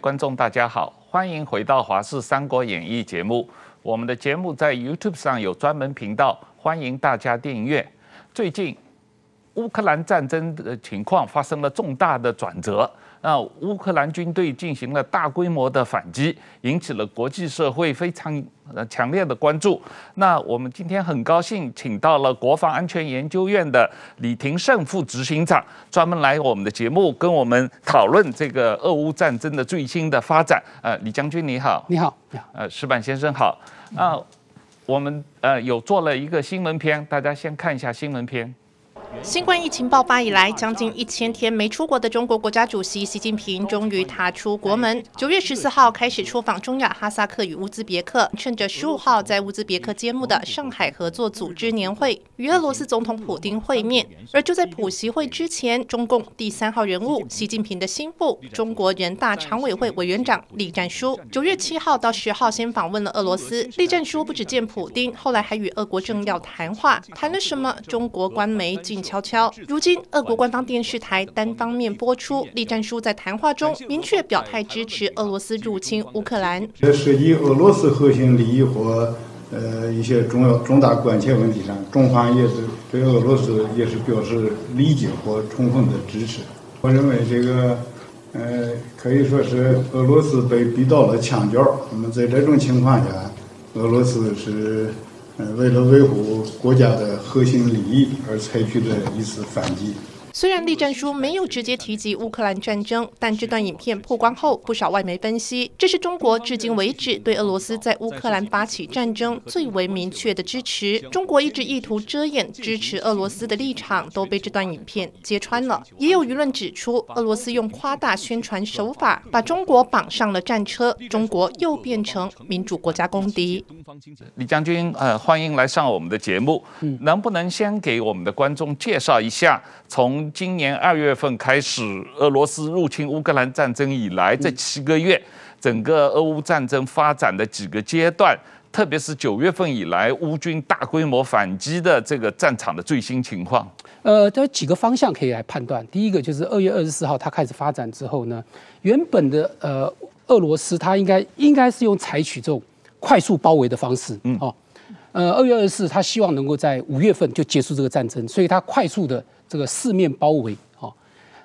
观众，大家好，欢迎回到《华视三国演义》节目。我们的节目在 YouTube 上有专门频道，欢迎大家订阅。最近，乌克兰战争的情况发生了重大的转折。那乌克兰军队进行了大规模的反击，引起了国际社会非常呃强烈的关注。那我们今天很高兴请到了国防安全研究院的李廷胜副执行长，专门来我们的节目跟我们讨论这个俄乌战争的最新的发展。呃，李将军你好，你好，你好，呃，石板先生好。那我们呃有做了一个新闻片，大家先看一下新闻片。新冠疫情爆发以来，将近一千天没出国的中国国家主席习近平终于踏出国门。九月十四号开始出访中亚哈萨克与乌兹别克，趁着十五号在乌兹别克揭幕的上海合作组织年会，与俄罗斯总统普丁会面。而就在普习会之前，中共第三号人物习近平的心腹、中国人大常委会委员长栗战书，九月七号到十号先访问了俄罗斯。栗战书不只见普丁，后来还与俄国政要谈话，谈了什么？中国官媒进。悄悄，如今俄国官方电视台单方面播出，栗战书在谈话中明确表态支持俄罗斯入侵乌克兰。在涉及俄罗斯核心利益和呃一些重要重大关切问题上，中方也是对俄罗斯也是表示理解和充分的支持。我认为这个呃可以说是俄罗斯被逼到了墙角，那么在这种情况下，俄罗斯是。为了维护国家的核心利益而采取的一次反击。虽然栗战书没有直接提及乌克兰战争，但这段影片曝光后，不少外媒分析，这是中国至今为止对俄罗斯在乌克兰发起战争最为明确的支持。中国一直意图遮掩支持俄罗斯的立场，都被这段影片揭穿了。也有舆论指出，俄罗斯用夸大宣传手法把中国绑上了战车，中国又变成民主国家公敌。李将军，呃，欢迎来上我们的节目。能不能先给我们的观众介绍一下，从从今年二月份开始，俄罗斯入侵乌克兰战争以来，这七个月，整个俄乌战争发展的几个阶段，特别是九月份以来，乌军大规模反击的这个战场的最新情况。呃，有几个方向可以来判断。第一个就是二月二十四号它开始发展之后呢，原本的呃俄罗斯它应该应该是用采取这种快速包围的方式，嗯哦，呃二月二十四他希望能够在五月份就结束这个战争，所以他快速的。这个四面包围，哦，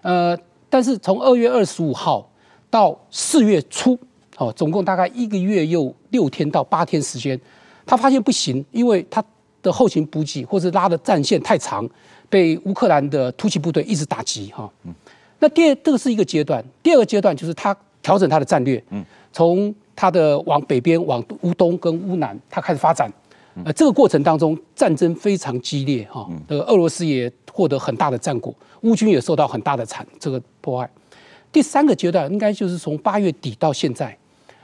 呃，但是从二月二十五号到四月初，哦，总共大概一个月又六天到八天时间，他发现不行，因为他的后勤补给或者拉的战线太长，被乌克兰的突击部队一直打击，哈，嗯，那第二这个是一个阶段，第二个阶段就是他调整他的战略，嗯，从他的往北边往乌东跟乌南，他开始发展。呃，这个过程当中战争非常激烈哈，呃，俄罗斯也获得很大的战果，乌军也受到很大的惨这个破坏。第三个阶段应该就是从八月底到现在，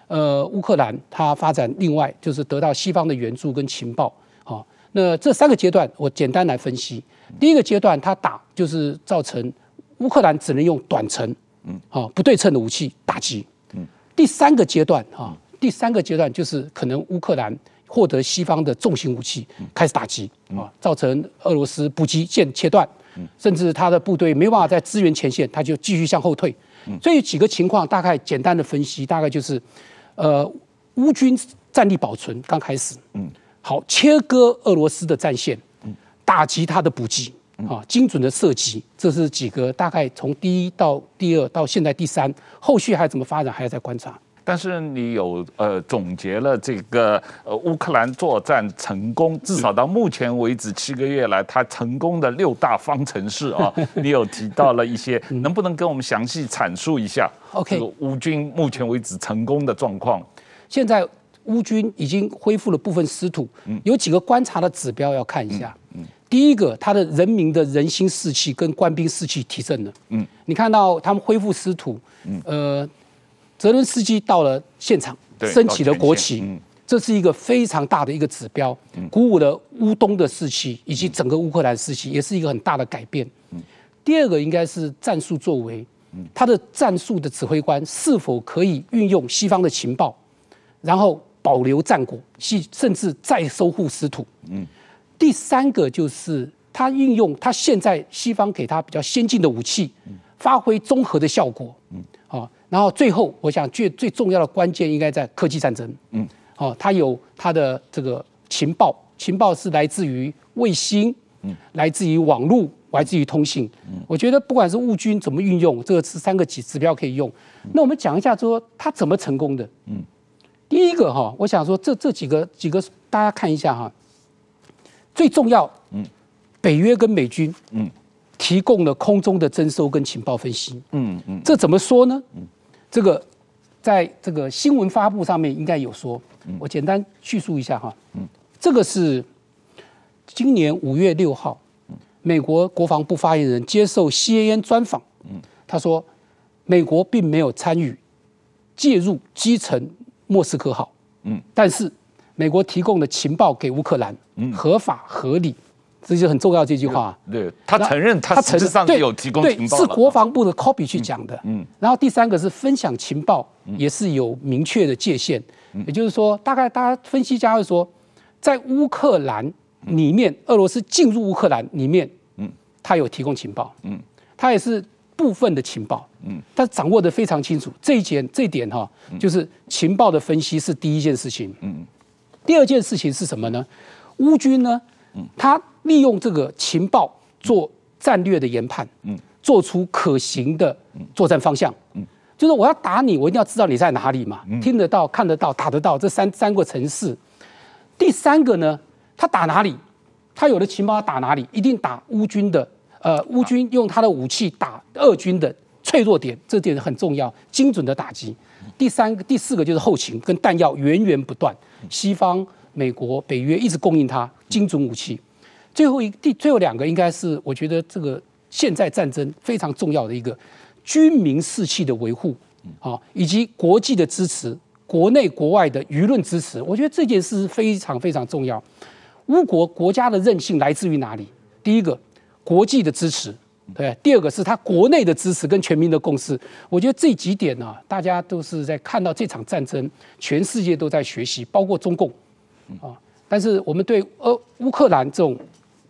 呃，乌克兰它发展另外就是得到西方的援助跟情报，好，那这三个阶段我简单来分析。第一个阶段它打就是造成乌克兰只能用短程，嗯，好不对称的武器打击。嗯，第三个阶段哈，第三个阶段就是可能乌克兰。获得西方的重型武器，开始打击啊，造成俄罗斯补给线切断，甚至他的部队没办法再支援前线，他就继续向后退。所以几个情况大概简单的分析，大概就是，呃，乌军战力保存刚开始，嗯，好切割俄罗斯的战线，打击他的补给啊，精准的射击，这是几个大概从第一到第二到现在第三，后续还怎么发展还要再观察。但是你有呃总结了这个呃乌克兰作战成功，至少到目前为止七个月来，它成功的六大方程式啊，你有提到了一些，能不能跟我们详细阐述一下？OK，这个乌军目前为止成功的状况。现在乌军已经恢复了部分失土，有几个观察的指标要看一下。第一个，他的人民的人心士气跟官兵士气提振了。嗯，你看到他们恢复失土，呃。泽伦斯基到了现场，升起了国旗，这是一个非常大的一个指标，鼓舞了乌东的士气以及整个乌克兰士气，也是一个很大的改变。第二个应该是战术作为，他的战术的指挥官是否可以运用西方的情报，然后保留战果，甚至再收复失土。第三个就是他运用他现在西方给他比较先进的武器，发挥综合的效果。然后最后，我想最最重要的关键应该在科技战争。嗯，哦，它有它的这个情报，情报是来自于卫星，嗯，来自于网络，来自于通信。嗯，我觉得不管是乌军怎么运用，这个是三个指指标可以用。那我们讲一下说它怎么成功的。嗯，第一个哈，我想说这这几个几个大家看一下哈，最重要，嗯，北约跟美军，嗯，提供了空中的侦收跟情报分析。嗯嗯，这怎么说呢？嗯。这个在这个新闻发布上面应该有说，我简单叙述一下哈。这个是今年五月六号，美国国防部发言人接受 CNN 专访，他说美国并没有参与介入击沉莫斯科号，但是美国提供的情报给乌克兰，合法合理。这就很重要这句话。对，他承认他实质上有提供情报，是国防部的 copy 去讲的。嗯，然后第三个是分享情报，也是有明确的界限。嗯也就是说，大概大家分析家会说，在乌克兰里面，俄罗斯进入乌克兰里面，嗯，他有提供情报，嗯，他也是部分的情报，嗯，他掌握的非常清楚。这一点，这一点哈，就是情报的分析是第一件事情。嗯，第二件事情是什么呢？乌军呢，嗯他。利用这个情报做战略的研判，嗯，做出可行的作战方向，嗯，就是我要打你，我一定要知道你在哪里嘛，听得到、看得到、打得到这三三个城市。第三个呢，他打哪里？他有的情报要打哪里？一定打乌军的，呃，乌军用他的武器打俄军的脆弱点，这点很重要，精准的打击。第三个、第四个就是后勤跟弹药源源不断，西方、美国、北约一直供应他精准武器。最后一第最后两个应该是我觉得这个现在战争非常重要的一个军民士气的维护啊，以及国际的支持，国内国外的舆论支持，我觉得这件事非常非常重要。乌国国家的韧性来自于哪里？第一个，国际的支持，对；第二个是他国内的支持跟全民的共识。我觉得这几点呢，大家都是在看到这场战争，全世界都在学习，包括中共啊。但是我们对呃乌克兰这种。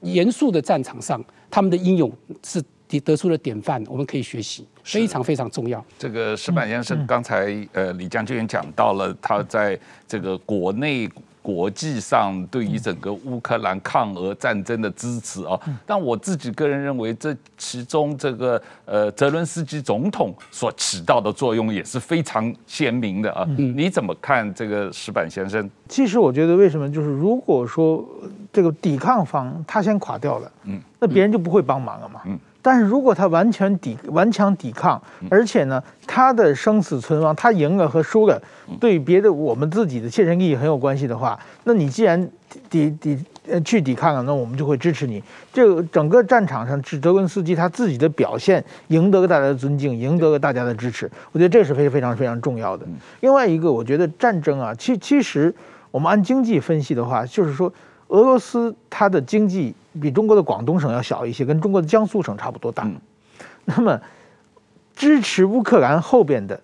严肃的战场上，他们的英勇是得得出了典范，我们可以学习，非常非常重要。这个石板先生刚才呃李将军也讲到了，他在这个国内。国际上对于整个乌克兰抗俄战争的支持啊，但我自己个人认为，这其中这个呃泽伦斯基总统所起到的作用也是非常鲜明的啊。你怎么看这个石板先生？其实我觉得，为什么就是如果说这个抵抗方他先垮掉了，嗯，那别人就不会帮忙了嘛，嗯。但是如果他完全抵顽强抵抗，而且呢，他的生死存亡，他赢了和输了，对别的我们自己的切身利益很有关系的话，那你既然抵抵呃去抵抗了，那我们就会支持你。这个整个战场上，是泽伦斯基他自己的表现赢得了大家的尊敬，赢得了大家的支持。我觉得这是非非常非常重要的。另外一个，我觉得战争啊，其其实我们按经济分析的话，就是说俄罗斯它的经济。比中国的广东省要小一些，跟中国的江苏省差不多大。嗯、那么支持乌克兰后边的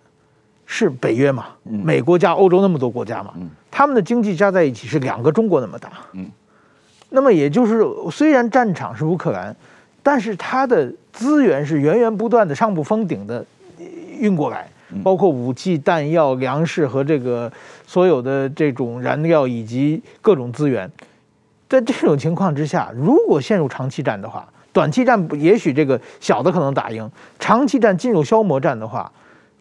是北约嘛？嗯、美国加欧洲那么多国家嘛？嗯、他们的经济加在一起是两个中国那么大。嗯、那么也就是虽然战场是乌克兰，但是它的资源是源源不断的上不封顶的运过来，包括武器、弹药、粮食和这个所有的这种燃料以及各种资源。在这种情况之下，如果陷入长期战的话，短期战也许这个小的可能打赢，长期战进入消磨战的话，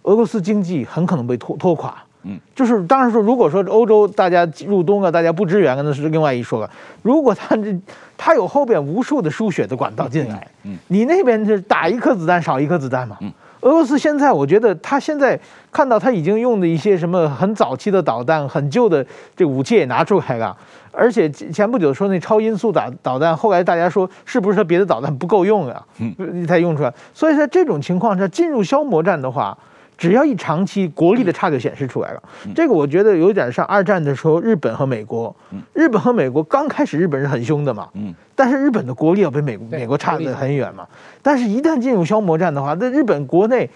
俄罗斯经济很可能被拖拖垮。嗯，就是当然说，如果说欧洲大家入冬了，大家不支援了，那是另外一说了。如果他这他有后边无数的输血的管道进来，嗯，你那边是打一颗子弹少一颗子弹嘛？嗯，俄罗斯现在我觉得他现在看到他已经用的一些什么很早期的导弹、很旧的这武器也拿出来了。而且前不久说那超音速导导弹，后来大家说是不是他别的导弹不够用啊？嗯，才用出来。所以在这种情况下进入消磨战的话，只要一长期国力的差就显示出来了。这个我觉得有点像二战的时候日本和美国。日本和美国刚开始日本是很凶的嘛，但是日本的国力要比美美国差得很远嘛。但是一旦进入消磨战的话，那日本国内。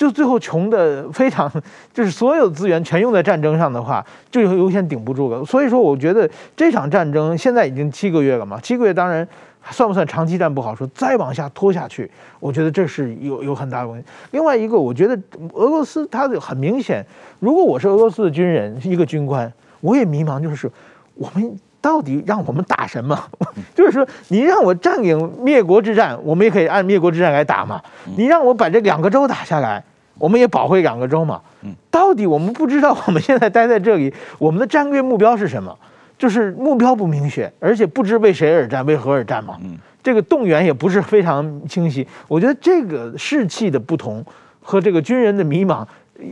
就最后穷的非常，就是所有资源全用在战争上的话，就有优先顶不住了。所以说，我觉得这场战争现在已经七个月了嘛，七个月当然算不算长期战不好说，再往下拖下去，我觉得这是有有很大的问题。另外一个，我觉得俄罗斯它的很明显，如果我是俄罗斯的军人，一个军官，我也迷茫，就是我们。到底让我们打什么？就是说，你让我占领灭国之战，我们也可以按灭国之战来打嘛。你让我把这两个州打下来，我们也保卫两个州嘛。嗯到底我们不知道，我们现在待在这里，我们的战略目标是什么？就是目标不明确，而且不知为谁而战，为何而战嘛。嗯这个动员也不是非常清晰。我觉得这个士气的不同和这个军人的迷茫，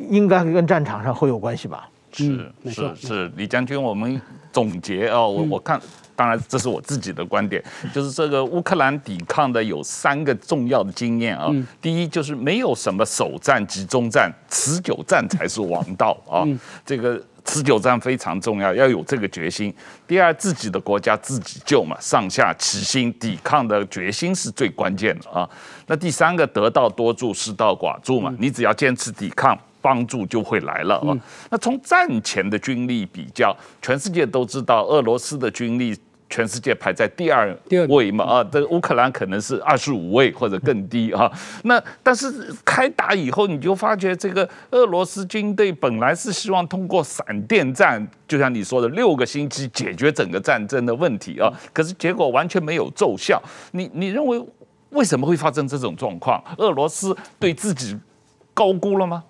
应该跟战场上会有关系吧。是是是，李将军，我们总结啊，我我看，当然这是我自己的观点，就是这个乌克兰抵抗的有三个重要的经验啊。第一就是没有什么首战、集中战，持久战才是王道啊。这个持久战非常重要，要有这个决心。第二，自己的国家自己救嘛，上下齐心，抵抗的决心是最关键的啊。那第三个，得道多助，失道寡助嘛，你只要坚持抵抗。帮助就会来了啊！那从战前的军力比较，全世界都知道俄罗斯的军力，全世界排在第二位嘛啊，这乌克兰可能是二十五位或者更低啊。那但是开打以后，你就发觉这个俄罗斯军队本来是希望通过闪电战，就像你说的六个星期解决整个战争的问题啊，可是结果完全没有奏效。你你认为为什么会发生这种状况？俄罗斯对自己高估了吗？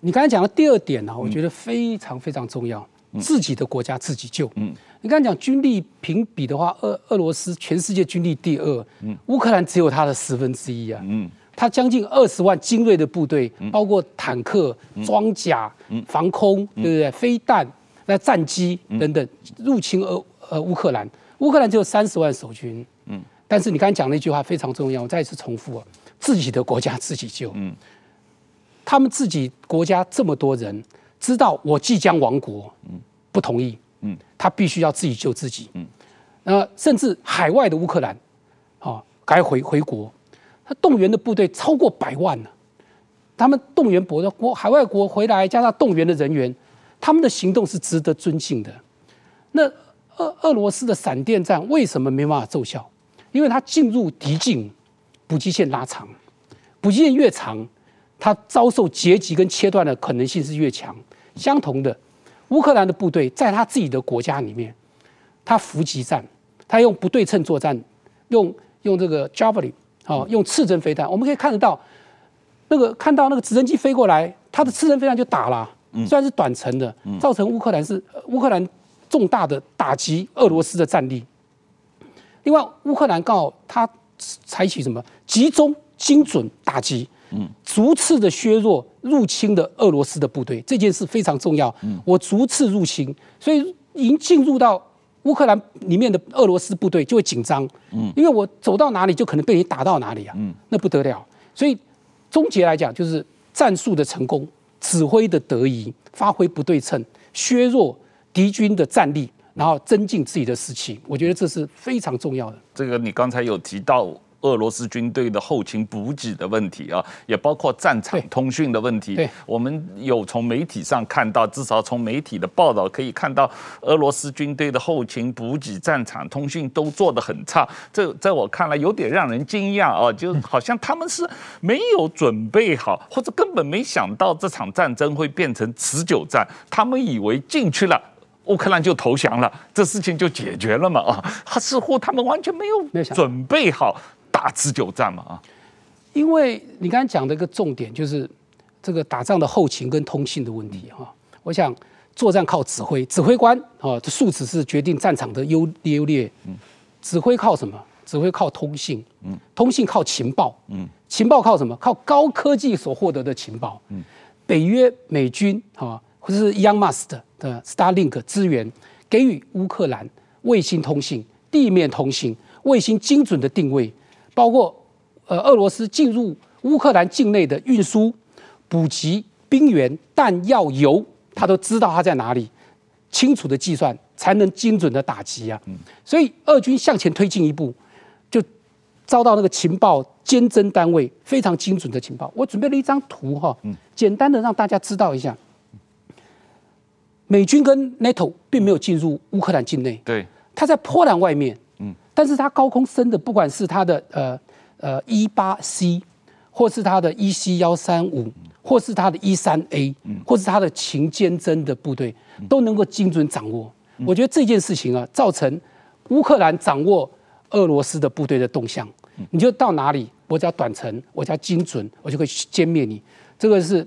你刚才讲的第二点呢，我觉得非常非常重要。自己的国家自己救。嗯，你刚才讲军力评比的话，俄俄罗斯全世界军力第二，嗯，乌克兰只有它的十分之一啊。嗯，它将近二十万精锐的部队，包括坦克、装甲、防空，对不对？飞弹、那战机等等，入侵俄呃乌克兰。乌克兰只有三十万守军。嗯，但是你刚才讲那句话非常重要，我再一次重复啊，自己的国家自己救。嗯。他们自己国家这么多人，知道我即将亡国，不同意，他必须要自己救自己，那甚至海外的乌克兰，啊，该回回国，他动员的部队超过百万呢，他们动员国的国海外国回来，加上动员的人员，他们的行动是值得尊敬的。那俄俄罗斯的闪电战为什么没办法奏效？因为他进入敌境，补给线拉长，补给线越长。他遭受截击跟切断的可能性是越强。相同的，乌克兰的部队在他自己的国家里面，他伏击战，他用不对称作战，用用这个 Javelin 啊，用刺针飞弹。我们可以看得到，那个看到那个直升机飞过来，他的刺针飞弹就打了，虽然是短程的，造成乌克兰是乌克兰重大的打击俄罗斯的战力。另外，乌克兰刚好他采取什么集中精准打击。嗯，逐次的削弱入侵的俄罗斯的部队，这件事非常重要。嗯，我逐次入侵，所以已经进入到乌克兰里面的俄罗斯部队就会紧张。嗯，因为我走到哪里就可能被你打到哪里啊。嗯，那不得了。所以终结来讲，就是战术的成功、指挥的得宜、发挥不对称、削弱敌军的战力，然后增进自己的士气。我觉得这是非常重要的。这个你刚才有提到。俄罗斯军队的后勤补给的问题啊，也包括战场通讯的问题。我们有从媒体上看到，至少从媒体的报道可以看到，俄罗斯军队的后勤补给、战场通讯都做得很差。这在我看来有点让人惊讶啊，就好像他们是没有准备好，或者根本没想到这场战争会变成持久战。他们以为进去了，乌克兰就投降了，这事情就解决了嘛啊？他似乎他们完全没有准备好。打持久战嘛啊，因为你刚才讲的一个重点就是这个打仗的后勤跟通信的问题哈。我想作战靠指挥，指挥官啊，这数值是决定战场的优优劣。嗯，指挥靠什么？指挥靠通信。嗯，通信靠情报。嗯，情报靠什么？靠高科技所获得的情报。嗯，北约美军啊，或者是 Young Musk 的 Starlink 资源，给予乌克兰卫星通信、地面通信、卫星精准的定位。包括，呃，俄罗斯进入乌克兰境内的运输、补给、兵员、弹药、油，他都知道他在哪里，清楚的计算才能精准的打击啊。所以，俄军向前推进一步，就遭到那个情报监侦单位非常精准的情报。我准备了一张图哈，简单的让大家知道一下，美军跟 NATO 并没有进入乌克兰境内，对，它在波兰外面，嗯，但是它高空升的，不管是它的呃呃 E 八 C，或是它的 EC 幺三五，或是它的 E 三 A，或是它的勤监侦的部队，都能够精准掌握。我觉得这件事情啊，造成乌克兰掌握俄罗斯的部队的动向，你就到哪里，我只要短程，我只要精准，我就可以歼灭你。这个是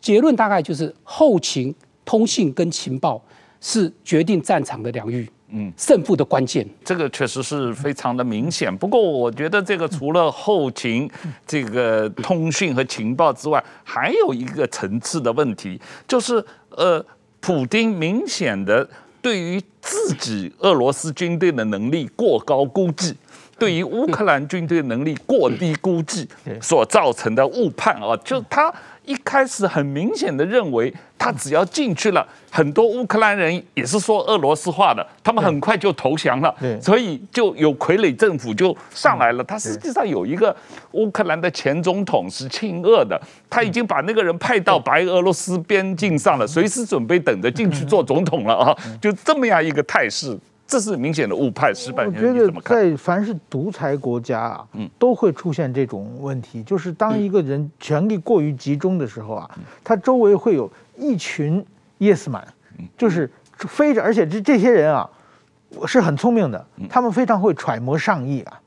结论，大概就是后勤、通信跟情报是决定战场的两域，嗯，胜负的关键。这个确实是非常的明显。不过，我觉得这个除了后勤、这个通讯和情报之外，还有一个层次的问题，就是呃，普京明显的。对于自己俄罗斯军队的能力过高估计，对于乌克兰军队能力过低估计所造成的误判啊，就他。一开始很明显的认为，他只要进去了，很多乌克兰人也是说俄罗斯话的，他们很快就投降了，所以就有傀儡政府就上来了。他实际上有一个乌克兰的前总统是亲俄的，他已经把那个人派到白俄罗斯边境上了，随时准备等着进去做总统了啊，就这么样一个态势。这是明显的误判失败。我觉得在凡是独裁国家啊，都会出现这种问题，就是当一个人权力过于集中的时候啊，他周围会有一群 yes man，就是非着，而且这这些人啊是很聪明的，他们非常会揣摩上意啊，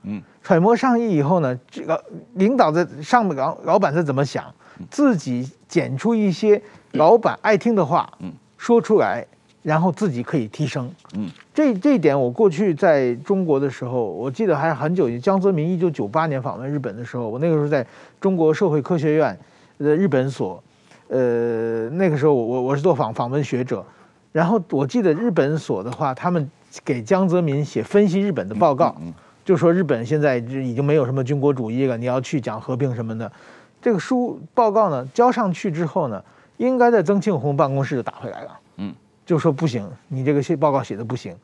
揣摩上意以后呢，这个领导在上面老老板在怎么想，自己剪出一些老板爱听的话，说出来。然后自己可以提升，嗯，这这一点我过去在中国的时候，我记得还很久，江泽民一九九八年访问日本的时候，我那个时候在中国社会科学院的日本所，呃，那个时候我我我是做访访问学者，然后我记得日本所的话，他们给江泽民写分析日本的报告，就说日本现在已经没有什么军国主义了，你要去讲和平什么的，这个书报告呢交上去之后呢，应该在曾庆红办公室就打回来了，嗯。就说不行，你这个写报告写的不行，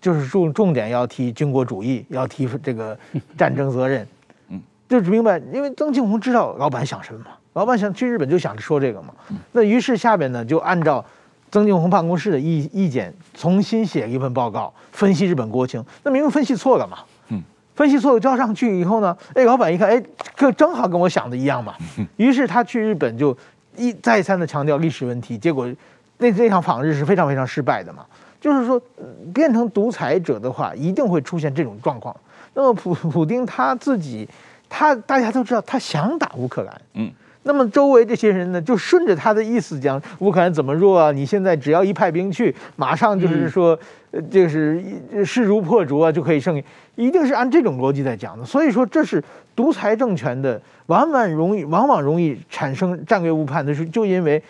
就是重重点要提军国主义，要提这个 战争责任，嗯，就是明白，因为曾庆红知道老板想什么嘛，老板想去日本就想着说这个嘛，那于是下边呢就按照曾庆红办公室的意意见重新写一份报告，分析日本国情，那明明分析错了嘛，嗯，分析错了交上去以后呢，哎，老板一看，哎，这正好跟我想的一样嘛，于是他去日本就一再三的强调历史问题，结果。那这场访日是非常非常失败的嘛，就是说变成独裁者的话，一定会出现这种状况。那么普普丁他自己，他大家都知道他想打乌克兰，嗯，那么周围这些人呢，就顺着他的意思讲乌克兰怎么弱啊？你现在只要一派兵去，马上就是说，就是势如破竹啊，就可以胜利，一定是按这种逻辑在讲的。所以说这是独裁政权的，往往容易往往容易产生战略误判的是，就因为。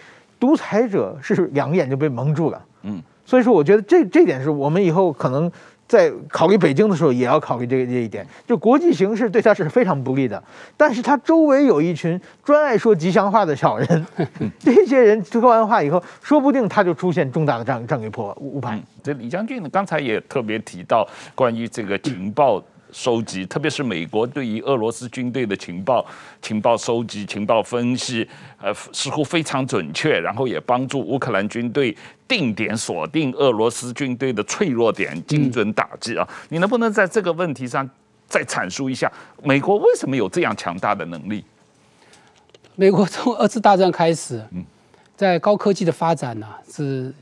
独裁者是两眼就被蒙住了，嗯，所以说我觉得这这点是我们以后可能在考虑北京的时候也要考虑这个这一点，就国际形势对他是非常不利的，但是他周围有一群专爱说吉祥话的小人，这些人说完话以后，说不定他就出现重大的战战略破误判。这李将军呢，刚才也特别提到关于这个情报。收集，特别是美国对于俄罗斯军队的情报、情报收集、情报分析，呃，似乎非常准确，然后也帮助乌克兰军队定点锁定俄罗斯军队的脆弱点，精准打击啊！你能不能在这个问题上再阐述一下，美国为什么有这样强大的能力？美国从二次大战开始，在高科技的发展呢、啊，是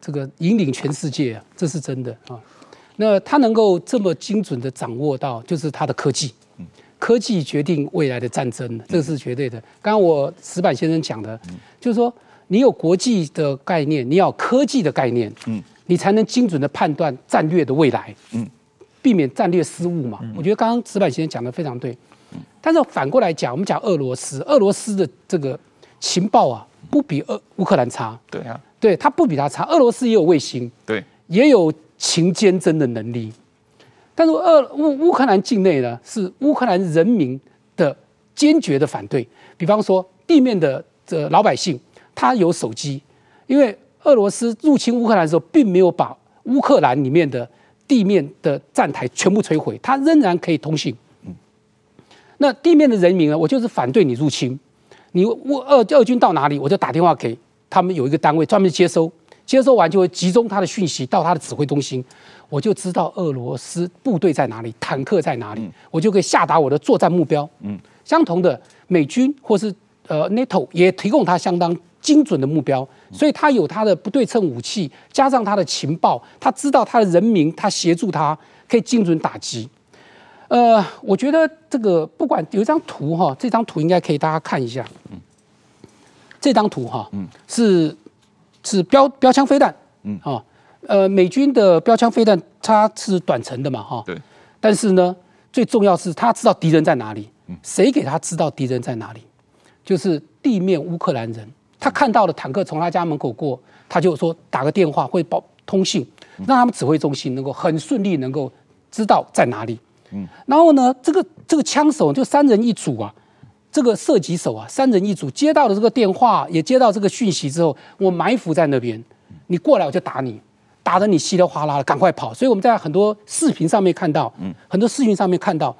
这个引领全世界啊，这是真的啊。那它能够这么精准的掌握到，就是它的科技，科技决定未来的战争，这个是绝对的。刚刚我石板先生讲的，就是说你有国际的概念，你要科技的概念，你才能精准的判断战略的未来，避免战略失误嘛。我觉得刚刚石板先生讲的非常对，但是反过来讲，我们讲俄罗斯，俄罗斯的这个情报啊，不比俄乌克兰差，对啊，对，他不比他差。俄罗斯也有卫星，对，也有。勤监侦的能力，但是俄乌乌克兰境内呢，是乌克兰人民的坚决的反对。比方说，地面的这老百姓，他有手机，因为俄罗斯入侵乌克兰的时候，并没有把乌克兰里面的地面的站台全部摧毁，他仍然可以通信。那地面的人民呢，我就是反对你入侵。你乌俄俄军到哪里，我就打电话给他们有一个单位专门接收，接收完就会集中他的讯息到他的指挥中心，我就知道俄罗斯部队在哪里，坦克在哪里，我就可以下达我的作战目标。嗯，相同的，美军或是呃 NATO 也提供他相当精准的目标，所以他有他的不对称武器，加上他的情报，他知道他的人民，他协助他可以精准打击。呃，我觉得这个不管有一张图哈，这张图应该可以大家看一下。嗯，这张图哈，嗯，是是标标枪飞弹，嗯，哈，呃，美军的标枪飞弹它是短程的嘛，哈，对。但是呢，最重要是他知道敌人在哪里，谁给他知道敌人在哪里？就是地面乌克兰人，他看到了坦克从他家门口过，他就说打个电话会报通信，让他们指挥中心能够很顺利能够知道在哪里。嗯，然后呢，这个这个枪手就三人一组啊，这个射击手啊，三人一组，接到了这个电话，也接到这个讯息之后，我埋伏在那边，你过来我就打你，打得你稀里哗啦的，赶快跑。所以我们在很多视频上面看到，嗯，很多视频上面看到，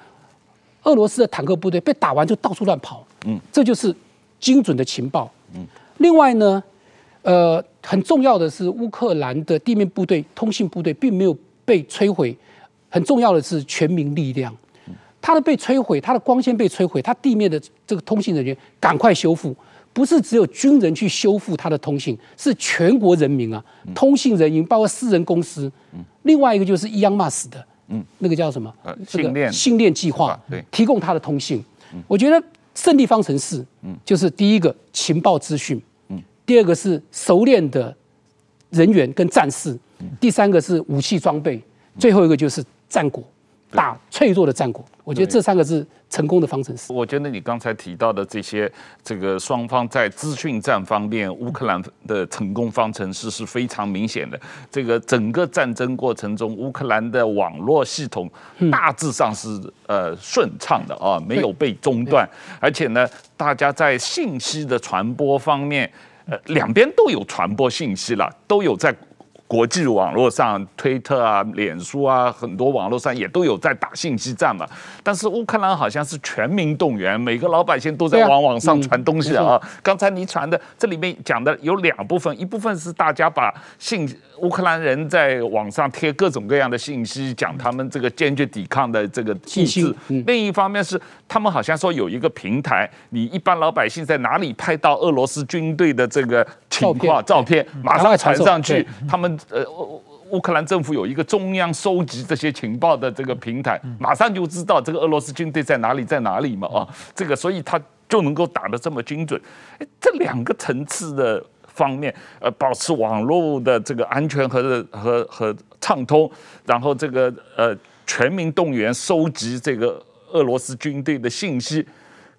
俄罗斯的坦克部队被打完就到处乱跑，嗯，这就是精准的情报。嗯，另外呢，呃，很重要的是乌克兰的地面部队、通信部队并没有被摧毁。很重要的是全民力量，它的被摧毁，它的光纤被摧毁，它地面的这个通信人员赶快修复，不是只有军人去修复它的通信，是全国人民啊，通信人员包括私人公司，另外一个就是伊昂马斯的，嗯，那个叫什么？这个星链计划，对，提供它的通信。我觉得胜利方程式，嗯，就是第一个情报资讯，嗯，第二个是熟练的人员跟战士，第三个是武器装备，最后一个就是。战果，打脆弱的战果，我觉得这三个是成功的方程式。我觉得你刚才提到的这些，这个双方在资讯战方面，乌克兰的成功方程式是非常明显的。这个整个战争过程中，乌克兰的网络系统大致上是呃顺畅的啊，没有被中断，而且呢，大家在信息的传播方面，呃，两边都有传播信息了，都有在。国际网络上，推特啊、脸书啊，很多网络上也都有在打信息战嘛。但是乌克兰好像是全民动员，每个老百姓都在往网上传东西啊。刚才你传的这里面讲的有两部分，一部分是大家把信乌克兰人在网上贴各种各样的信息，讲他们这个坚决抵抗的这个意志。另一方面是他们好像说有一个平台，你一般老百姓在哪里拍到俄罗斯军队的这个情况照片，马上传上去，他们。呃，乌乌克兰政府有一个中央收集这些情报的这个平台，马上就知道这个俄罗斯军队在哪里，在哪里嘛啊，这个所以他就能够打得这么精准。哎，这两个层次的方面，呃，保持网络的这个安全和和和畅通，然后这个呃全民动员收集这个俄罗斯军队的信息，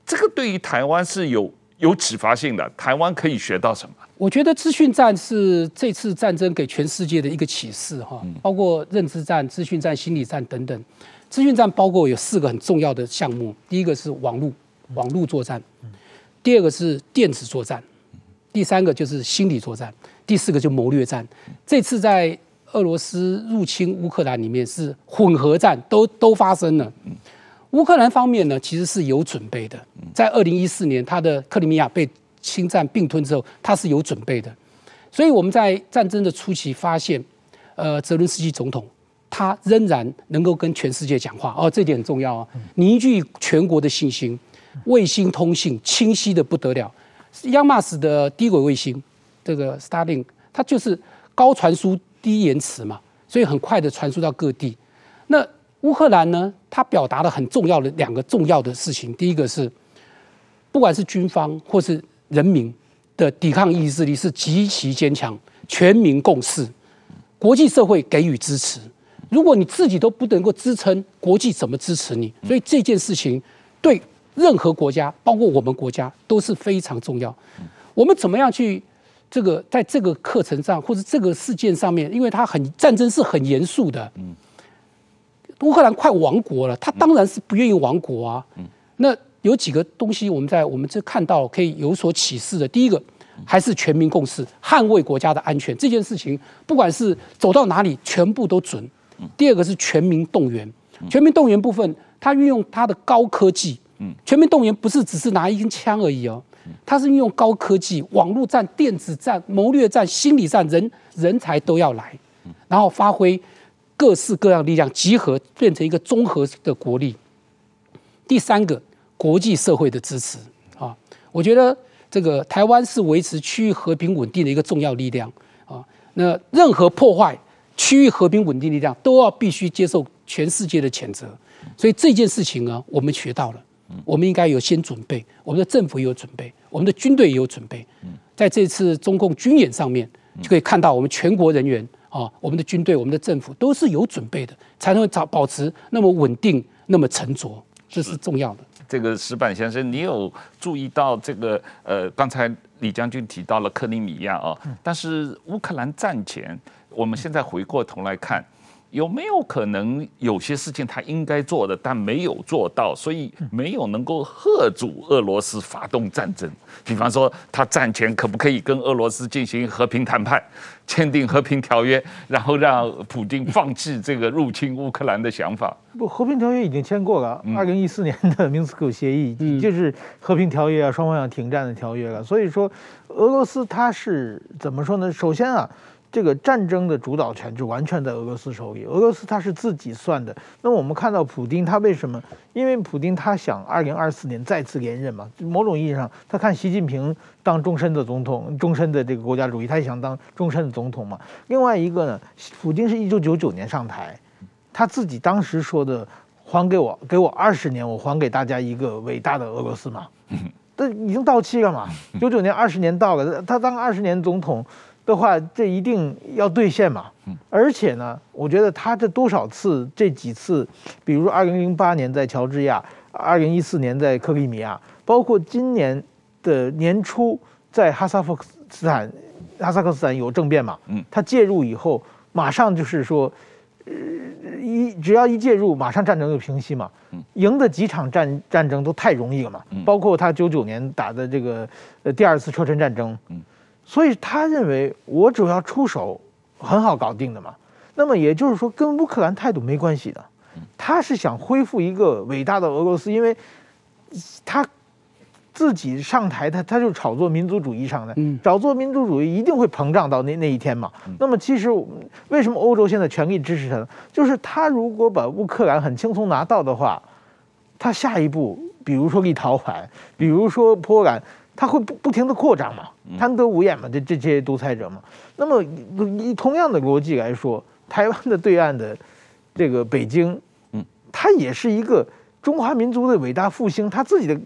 这个对于台湾是有有启发性的。台湾可以学到什么？我觉得资讯战是这次战争给全世界的一个启示哈，包括认知战、资讯战、心理战等等。资讯战包括有四个很重要的项目，第一个是网络，网络作战；第二个是电子作战；第三个就是心理作战；第四个就谋略战。这次在俄罗斯入侵乌克兰里面是混合战，都都发生了。乌克兰方面呢，其实是有准备的，在二零一四年他的克里米亚被。侵占并吞之后，他是有准备的，所以我们在战争的初期发现，呃，泽伦斯基总统他仍然能够跟全世界讲话哦，这点很重要啊，凝聚全国的信心，卫星通信清晰的不得了，央马斯的低轨卫星这个 Starlink，它就是高传输低延迟嘛，所以很快的传输到各地。那乌克兰呢，它表达了很重要的两个重要的事情，第一个是不管是军方或是人民的抵抗意志力是极其坚强，全民共识，国际社会给予支持。如果你自己都不能够支撑，国际怎么支持你？所以这件事情对任何国家，包括我们国家都是非常重要。我们怎么样去这个在这个课程上，或者这个事件上面，因为它很战争是很严肃的。乌克兰快亡国了，他当然是不愿意亡国啊。那。有几个东西我们在我们这看到可以有所启示的。第一个还是全民共识，捍卫国家的安全这件事情，不管是走到哪里，全部都准。第二个是全民动员，全民动员部分，它运用它的高科技，全面动员不是只是拿一根枪而已哦，它是运用高科技、网络战、电子战、谋略战、心理战，人人才都要来，然后发挥各式各样力量集合，变成一个综合的国力。第三个，国际社会的支持啊，我觉得这个台湾是维持区域和平稳定的一个重要力量啊。那任何破坏区域和平稳定力量，都要必须接受全世界的谴责。所以这件事情呢，我们学到了，我们应该有先准备，我们的政府也有准备，我们的军队也有准备。在这次中共军演上面，就可以看到我们全国人员啊，我们的军队、我们的政府都是有准备的，才能保保持那么稳定、那么沉着，这是重要的。这个石板先生，你有注意到这个？呃，刚才李将军提到了克里米亚啊，但是乌克兰战前，我们现在回过头来看。有没有可能有些事情他应该做的，但没有做到，所以没有能够吓阻俄罗斯发动战争？比方说，他战前可不可以跟俄罗斯进行和平谈判，签订和平条约，然后让普京放弃这个入侵乌克兰的想法？不，和平条约已经签过了，二零一四年的明斯克协议就是和平条约啊，双方要停战的条约了。所以说，俄罗斯他是怎么说呢？首先啊。这个战争的主导权就完全在俄罗斯手里。俄罗斯他是自己算的。那我们看到普京他为什么？因为普京他想二零二四年再次连任嘛。某种意义上，他看习近平当终身的总统，终身的这个国家主义，他也想当终身的总统嘛。另外一个呢，普京是一九九九年上台，他自己当时说的“还给我，给我二十年，我还给大家一个伟大的俄罗斯”嘛。这已经到期了嘛？九九年二十年到了，他当二十年总统。的话，这一定要兑现嘛。而且呢，我觉得他这多少次，这几次，比如说二零零八年在乔治亚，二零一四年在克里米亚，包括今年的年初在哈萨克斯坦，哈萨克斯坦有政变嘛。他介入以后，马上就是说，呃，一只要一介入，马上战争就平息嘛。赢的几场战战争都太容易了嘛。包括他九九年打的这个呃第二次车臣战争。所以他认为我只要出手，很好搞定的嘛。那么也就是说，跟乌克兰态度没关系的。他是想恢复一个伟大的俄罗斯，因为他自己上台，他他就炒作民族主义上的，炒作民族主义一定会膨胀到那那一天嘛。那么其实为什么欧洲现在全力支持他呢？就是他如果把乌克兰很轻松拿到的话，他下一步，比如说立陶宛，比如说波兰。他会不不停的扩张嘛，贪得无厌嘛，这这些独裁者嘛。那么以同样的逻辑来说，台湾的对岸的这个北京，嗯，它也是一个中华民族的伟大复兴，它自己的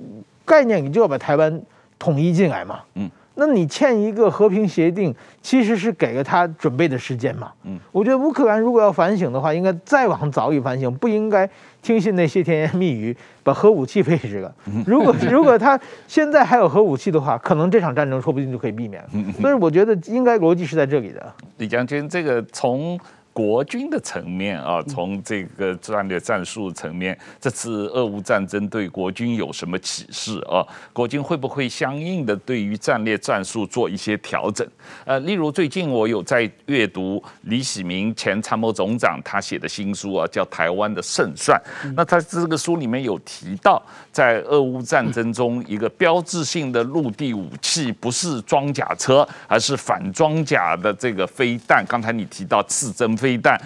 概念，你就要把台湾统一进来嘛，嗯。那你签一个和平协定，其实是给了他准备的时间嘛。嗯，我觉得乌克兰如果要反省的话，应该再往早一反省，不应该听信那些甜言蜜语，把核武器配置了。如果如果他现在还有核武器的话，可能这场战争说不定就可以避免了。所以我觉得应该逻辑是在这里的。李将军，这个从。国军的层面啊，从这个战略战术层面，这次俄乌战争对国军有什么启示啊？国军会不会相应的对于战略战术做一些调整？呃，例如最近我有在阅读李喜明前参谋总长他写的新书啊，叫《台湾的胜算》。那他这个书里面有提到，在俄乌战争中，一个标志性的陆地武器不是装甲车，而是反装甲的这个飞弹。刚才你提到刺针。飞弹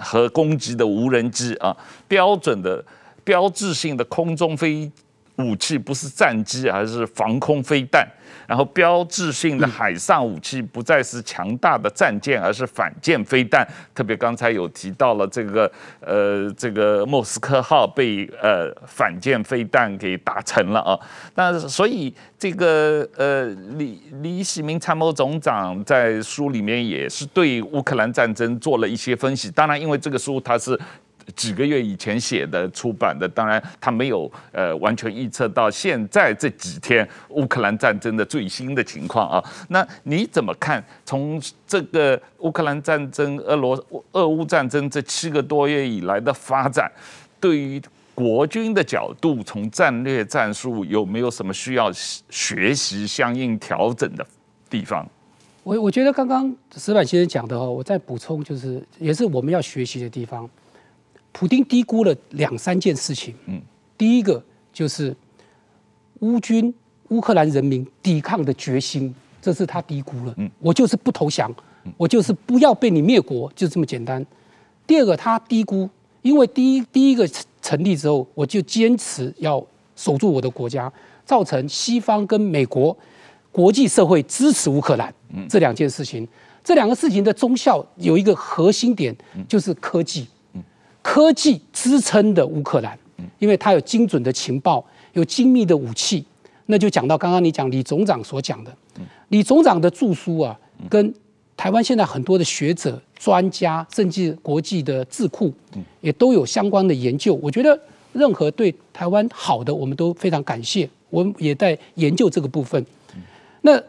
和攻击的无人机啊，标准的、标志性的空中飞武器不是战机，而是防空飞弹。然后标志性的海上武器不再是强大的战舰，而是反舰飞弹。特别刚才有提到了这个呃，这个莫斯科号被呃反舰飞弹给打沉了啊。那所以这个呃李李喜明参谋总长在书里面也是对乌克兰战争做了一些分析。当然，因为这个书它是。几个月以前写的出版的，当然他没有呃完全预测到现在这几天乌克兰战争的最新的情况啊。那你怎么看？从这个乌克兰战争、俄罗俄乌战争这七个多月以来的发展，对于国军的角度，从战略战术有没有什么需要学习、相应调整的地方？我我觉得刚刚石板先生讲的哦，我再补充，就是也是我们要学习的地方。普丁低估了两三件事情。嗯，第一个就是乌军、乌克兰人民抵抗的决心，这是他低估了。嗯我就是不投降，我就是不要被你灭国，就这么简单。第二个，他低估，因为第一第一个成立之后，我就坚持要守住我的国家，造成西方跟美国国际社会支持乌克兰这两件事情。这两个事情的中效有一个核心点，就是科技。科技支撑的乌克兰，因为它有精准的情报，有精密的武器。那就讲到刚刚你讲李总长所讲的，李总长的著书啊，跟台湾现在很多的学者、专家，甚至国际的智库，也都有相关的研究。我觉得任何对台湾好的，我们都非常感谢。我们也在研究这个部分。那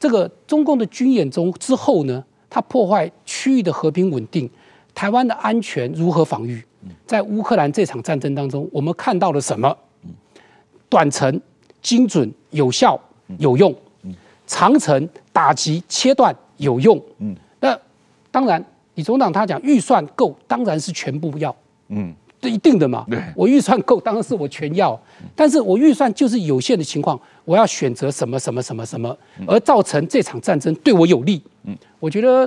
这个中共的军演中之后呢，它破坏区域的和平稳定，台湾的安全如何防御？在乌克兰这场战争当中，我们看到了什么？短程精准、有效、有用；长程打击、切断有用。那当然，李总统他讲预算够，当然是全部要。嗯。这一定的嘛？对，我预算够，当然是我全要。但是我预算就是有限的情况，我要选择什么什么什么什么，而造成这场战争对我有利。嗯，我觉得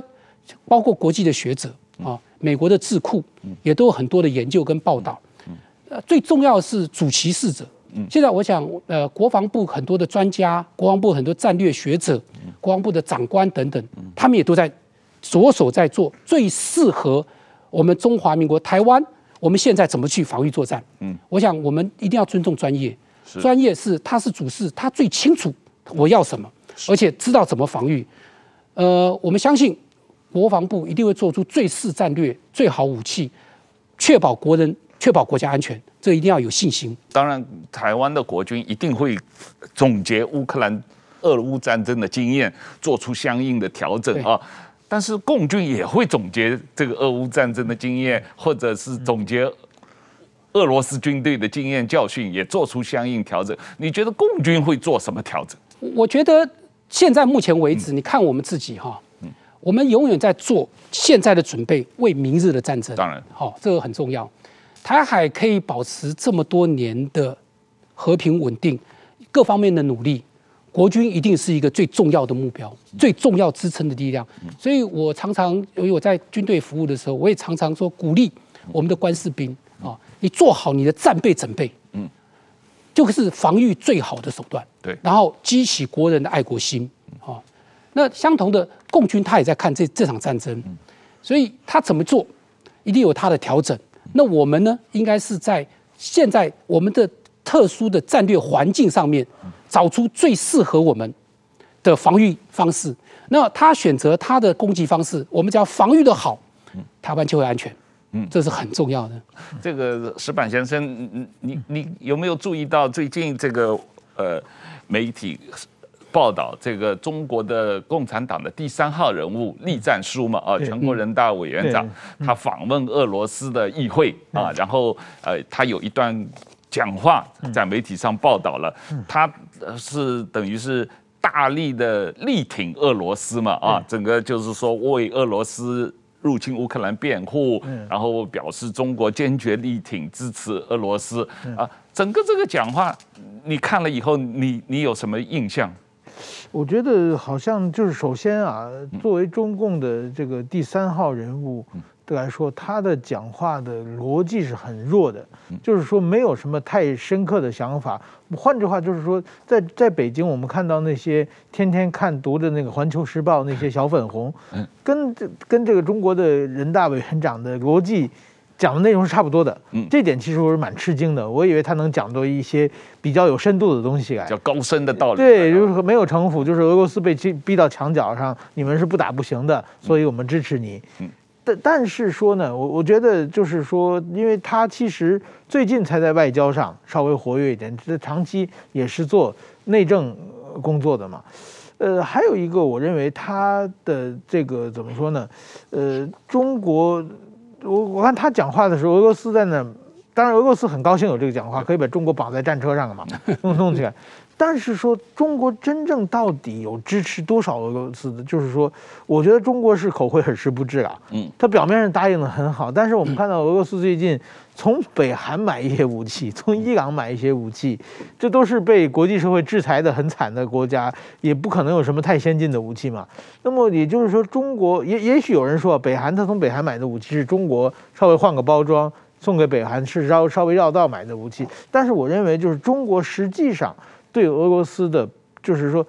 包括国际的学者啊，美国的智库也都有很多的研究跟报道。呃，最重要的是主其事者。现在我想，呃，国防部很多的专家，国防部很多战略学者，国防部的长官等等，他们也都在着手在做最适合我们中华民国台湾。我们现在怎么去防御作战？嗯，我想我们一定要尊重专业。专业是他是主事，他最清楚我要什么，而且知道怎么防御。呃，我们相信国防部一定会做出最适战略、最好武器，确保国人、确保国家安全。这一定要有信心。当然，台湾的国军一定会总结乌克兰、俄乌战争的经验，做出相应的调整啊。但是共军也会总结这个俄乌战争的经验，或者是总结俄罗斯军队的经验教训，也做出相应调整。你觉得共军会做什么调整？我觉得现在目前为止，你看我们自己哈，我们永远在做现在的准备，为明日的战争。当然，好，这个很重要。台海可以保持这么多年的和平稳定，各方面的努力。国军一定是一个最重要的目标，最重要支撑的力量。所以我常常，由于我在军队服务的时候，我也常常说鼓励我们的官士兵啊，你做好你的战备准备，嗯，就是防御最好的手段。对，然后激起国人的爱国心啊。那相同的，共军他也在看这这场战争，所以他怎么做，一定有他的调整。那我们呢，应该是在现在我们的特殊的战略环境上面。找出最适合我们的防御方式。那他选择他的攻击方式，我们只要防御的好，台湾就会安全。嗯，这是很重要的。这个石板先生，你你有没有注意到最近这个呃媒体报道这个中国的共产党的第三号人物栗战书嘛？啊，全国人大委员长，他访问俄罗斯的议会啊，然后呃，他有一段。讲话在媒体上报道了，他是等于是大力的力挺俄罗斯嘛啊，整个就是说为俄罗斯入侵乌克兰辩护，然后表示中国坚决力挺支持俄罗斯啊，整个这个讲话你看了以后，你你有什么印象？我觉得好像就是首先啊，作为中共的这个第三号人物。来说，他的讲话的逻辑是很弱的，就是说没有什么太深刻的想法。换句话就是说，在在北京，我们看到那些天天看读的那个《环球时报》那些小粉红，跟这跟这个中国的人大委员长的逻辑讲的内容是差不多的。嗯这点其实我是蛮吃惊的。我以为他能讲到一些比较有深度的东西来，叫高深的道理。对，就是没有城府，就是俄罗斯被逼逼到墙角上，你们是不打不行的，所以我们支持你。嗯但但是说呢，我我觉得就是说，因为他其实最近才在外交上稍微活跃一点，这长期也是做内政工作的嘛。呃，还有一个，我认为他的这个怎么说呢？呃，中国，我我看他讲话的时候，俄罗斯在那，当然俄罗斯很高兴有这个讲话，可以把中国绑在战车上了嘛，弄弄起来。但是说中国真正到底有支持多少俄罗斯的？就是说，我觉得中国是口惠而实不至啊。嗯，他表面上答应的很好，但是我们看到俄罗斯最近从北韩买一些武器，从伊朗买一些武器，这都是被国际社会制裁的很惨的国家，也不可能有什么太先进的武器嘛。那么也就是说，中国也也许有人说，北韩他从北韩买的武器是中国稍微换个包装送给北韩，是稍稍微绕道买的武器，但是我认为就是中国实际上。对俄罗斯的，就是说，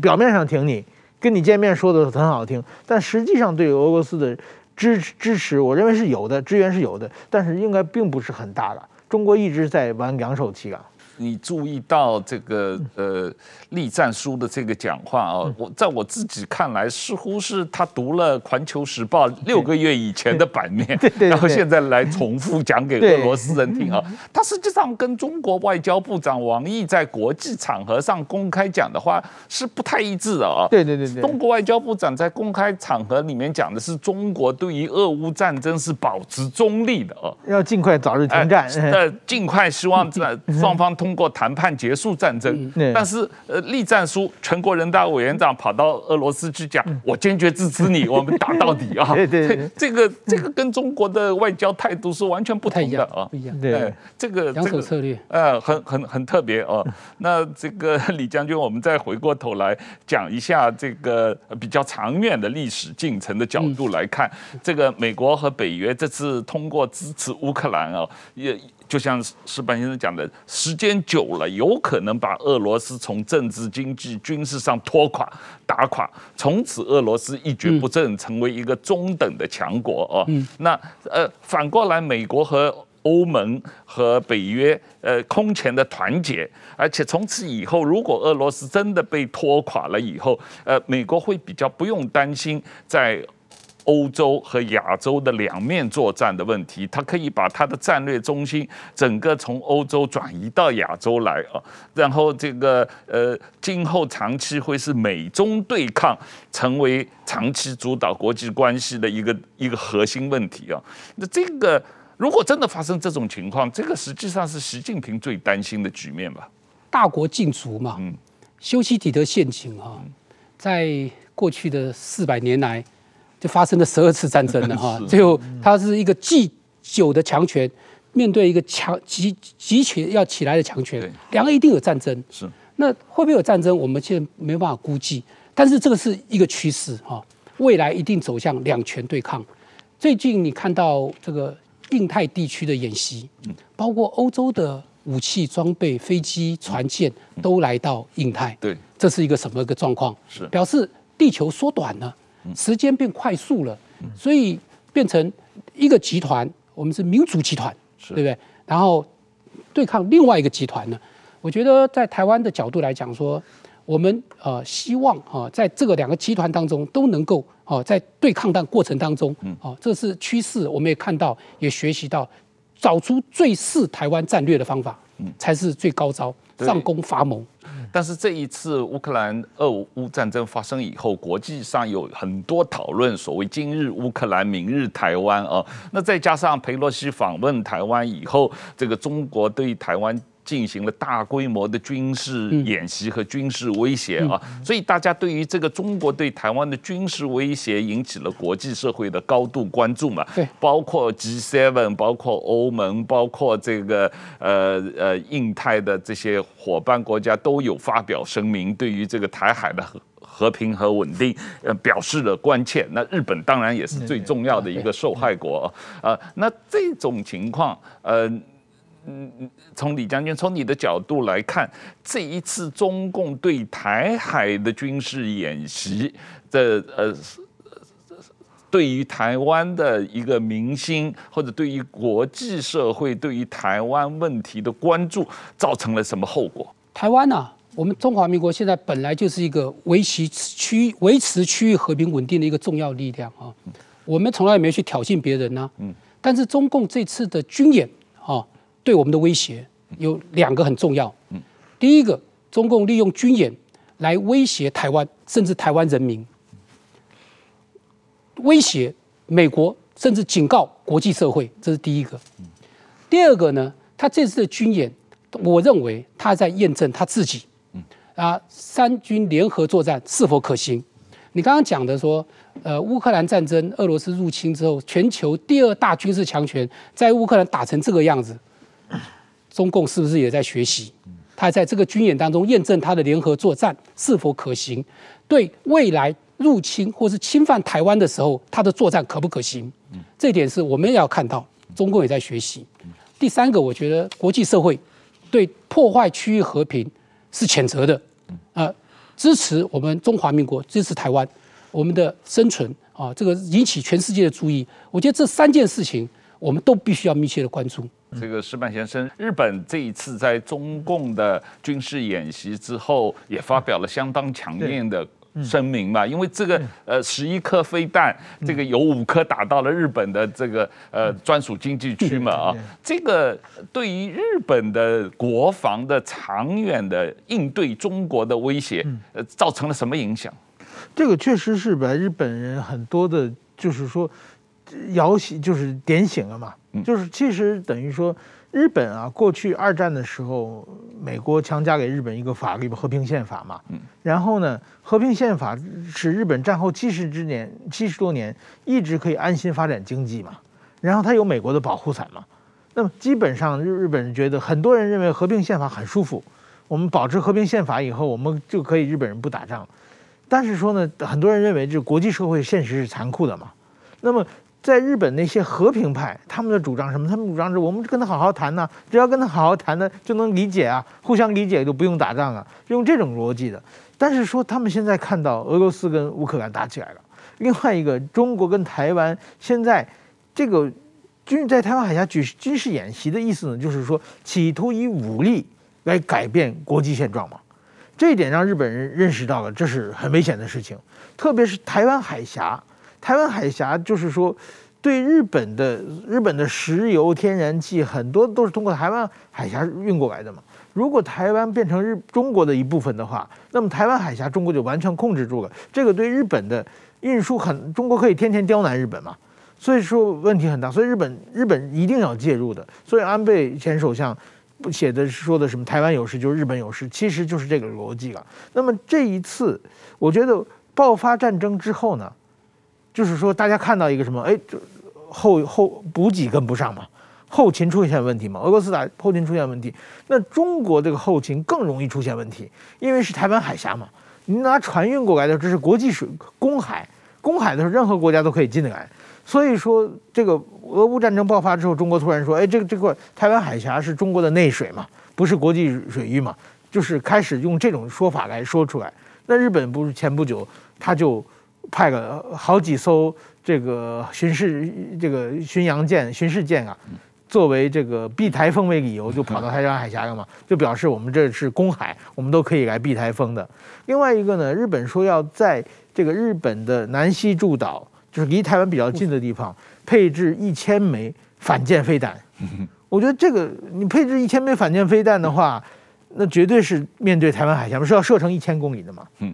表面上挺你，跟你见面说的很好听，但实际上对俄罗斯的支支持，我认为是有的，支援是有的，但是应该并不是很大的。中国一直在玩两手棋啊。你注意到这个呃栗战书的这个讲话啊？我在我自己看来，似乎是他读了《环球时报》六个月以前的版面，然后现在来重复讲给俄罗斯人听啊。他实际上跟中国外交部长王毅在国际场合上公开讲的话是不太一致的啊。对对对对，中国外交部长在公开场合里面讲的是中国对于俄乌战争是保持中立的哦，要尽快早日停战，呃，尽快希望这 双方通。通过谈判结束战争，但是呃，栗战书全国人大委员长跑到俄罗斯去讲，我坚决支持你，我们打到底啊！对对，这个这个跟中国的外交态度是完全不同的啊，不一样。对，这个两手策略，呃，很很很特别哦。那这个李将军，我们再回过头来讲一下这个比较长远的历史进程的角度来看，这个美国和北约这次通过支持乌克兰啊，也。就像石板先生讲的，时间久了，有可能把俄罗斯从政治、经济、军事上拖垮、打垮，从此俄罗斯一蹶不振，成为一个中等的强国哦。那呃，反过来，美国和欧盟和北约呃空前的团结，而且从此以后，如果俄罗斯真的被拖垮了以后，呃，美国会比较不用担心在。欧洲和亚洲的两面作战的问题，他可以把他的战略中心整个从欧洲转移到亚洲来啊，然后这个呃，今后长期会是美中对抗，成为长期主导国际关系的一个一个核心问题啊。那这个如果真的发生这种情况，这个实际上是习近平最担心的局面吧？大国竞逐嘛，嗯，修昔底德陷阱啊，在过去的四百年来。就发生了十二次战争了 哈，最后它是一个既久的强权面对一个强极极其要起来的强权，两个一定有战争。是，那会不会有战争？我们现在没办法估计，但是这个是一个趋势哈，未来一定走向两权对抗。最近你看到这个印太地区的演习，包括欧洲的武器装备、飞机、船舰都来到印太，对，这是一个什么一个状况？是表示地球缩短了。时间变快速了，所以变成一个集团，我们是民主集团，对不对？然后对抗另外一个集团呢？我觉得在台湾的角度来讲，说我们呃希望啊，在这个两个集团当中都能够啊，在对抗的过程当中，啊，这是趋势，我们也看到，也学习到，找出最适台湾战略的方法，才是最高招，上攻伐谋。但是这一次乌克兰俄乌战争发生以后，国际上有很多讨论，所谓今日乌克兰，明日台湾啊。那再加上佩洛西访问台湾以后，这个中国对台湾。进行了大规模的军事演习和军事威胁啊，所以大家对于这个中国对台湾的军事威胁引起了国际社会的高度关注嘛。对，包括 G7，包括欧盟，包括这个呃呃印太的这些伙伴国家都有发表声明，对于这个台海的和和平和稳定呃表示了关切。那日本当然也是最重要的一个受害国啊。那这种情况呃。嗯嗯，从李将军，从你的角度来看，这一次中共对台海的军事演习的呃，对于台湾的一个民心，或者对于国际社会对于台湾问题的关注，造成了什么后果？台湾呢、啊？我们中华民国现在本来就是一个维持区维持区域和平稳定的一个重要力量啊。我们从来也没去挑衅别人呢、啊。嗯。但是中共这次的军演啊。对我们的威胁有两个很重要。第一个，中共利用军演来威胁台湾，甚至台湾人民，威胁美国，甚至警告国际社会，这是第一个。第二个呢，他这次的军演，我认为他在验证他自己，啊，三军联合作战是否可行？你刚刚讲的说，呃，乌克兰战争，俄罗斯入侵之后，全球第二大军事强权在乌克兰打成这个样子，中共是不是也在学习？他在这个军演当中验证他的联合作战是否可行？对未来入侵或是侵犯台湾的时候，他的作战可不可行？这点是我们也要看到，中共也在学习。第三个，我觉得国际社会对破坏区域和平是谴责的，呃，支持我们中华民国，支持台湾，我们的生存啊，这个引起全世界的注意。我觉得这三件事情，我们都必须要密切的关注。这个石板先生，日本这一次在中共的军事演习之后，也发表了相当强硬的。声明嘛，因为这个呃十一颗飞弹，这个有五颗打到了日本的这个呃专属经济区嘛啊，这个对于日本的国防的长远的应对中国的威胁，呃，造成了什么影响？这个确实是把日本人很多的，就是说摇醒，就是点醒了嘛，就是其实等于说。日本啊，过去二战的时候，美国强加给日本一个法律《和平宪法》嘛。嗯。然后呢，《和平宪法》使日本战后七十之年、七十多年一直可以安心发展经济嘛。然后它有美国的保护伞嘛。那么基本上日日本人觉得，很多人认为《和平宪法》很舒服，我们保持《和平宪法》以后，我们就可以日本人不打仗。但是说呢，很多人认为这国际社会现实是残酷的嘛。那么。在日本那些和平派，他们的主张什么？他们主张是我们跟他好好谈呢，只要跟他好好谈呢，就能理解啊，互相理解就不用打仗啊，用这种逻辑的。但是说他们现在看到俄罗斯跟乌克兰打起来了，另外一个中国跟台湾现在这个军在台湾海峡举军事演习的意思呢，就是说企图以武力来改变国际现状嘛。这一点让日本人认识到了，这是很危险的事情，特别是台湾海峡。台湾海峡就是说，对日本的日本的石油、天然气很多都是通过台湾海峡运过来的嘛。如果台湾变成日中国的一部分的话，那么台湾海峡中国就完全控制住了。这个对日本的运输很，中国可以天天刁难日本嘛。所以说问题很大，所以日本日本一定要介入的。所以安倍前首相写的说的什么台湾有事就是日本有事，其实就是这个逻辑了。那么这一次，我觉得爆发战争之后呢？就是说，大家看到一个什么？哎，后后补给跟不上嘛，后勤出现问题嘛。俄罗斯打后勤出现问题，那中国这个后勤更容易出现问题，因为是台湾海峡嘛。你拿船运过来的，这是国际水公海，公海的时候任何国家都可以进得来。所以说，这个俄乌战争爆发之后，中国突然说，哎，这个这块台湾海峡是中国的内水嘛，不是国际水域嘛，就是开始用这种说法来说出来。那日本不是前不久他就。派个好几艘这个巡视这个巡洋舰、巡视舰啊，作为这个避台风为理由，就跑到 台湾海峡了嘛，就表示我们这是公海，我们都可以来避台风的。另外一个呢，日本说要在这个日本的南西诸岛，就是离台湾比较近的地方，配置一千枚反舰飞弹。我觉得这个你配置一千枚反舰飞弹的话，那绝对是面对台湾海峡，不是要射程一千公里的嘛。嗯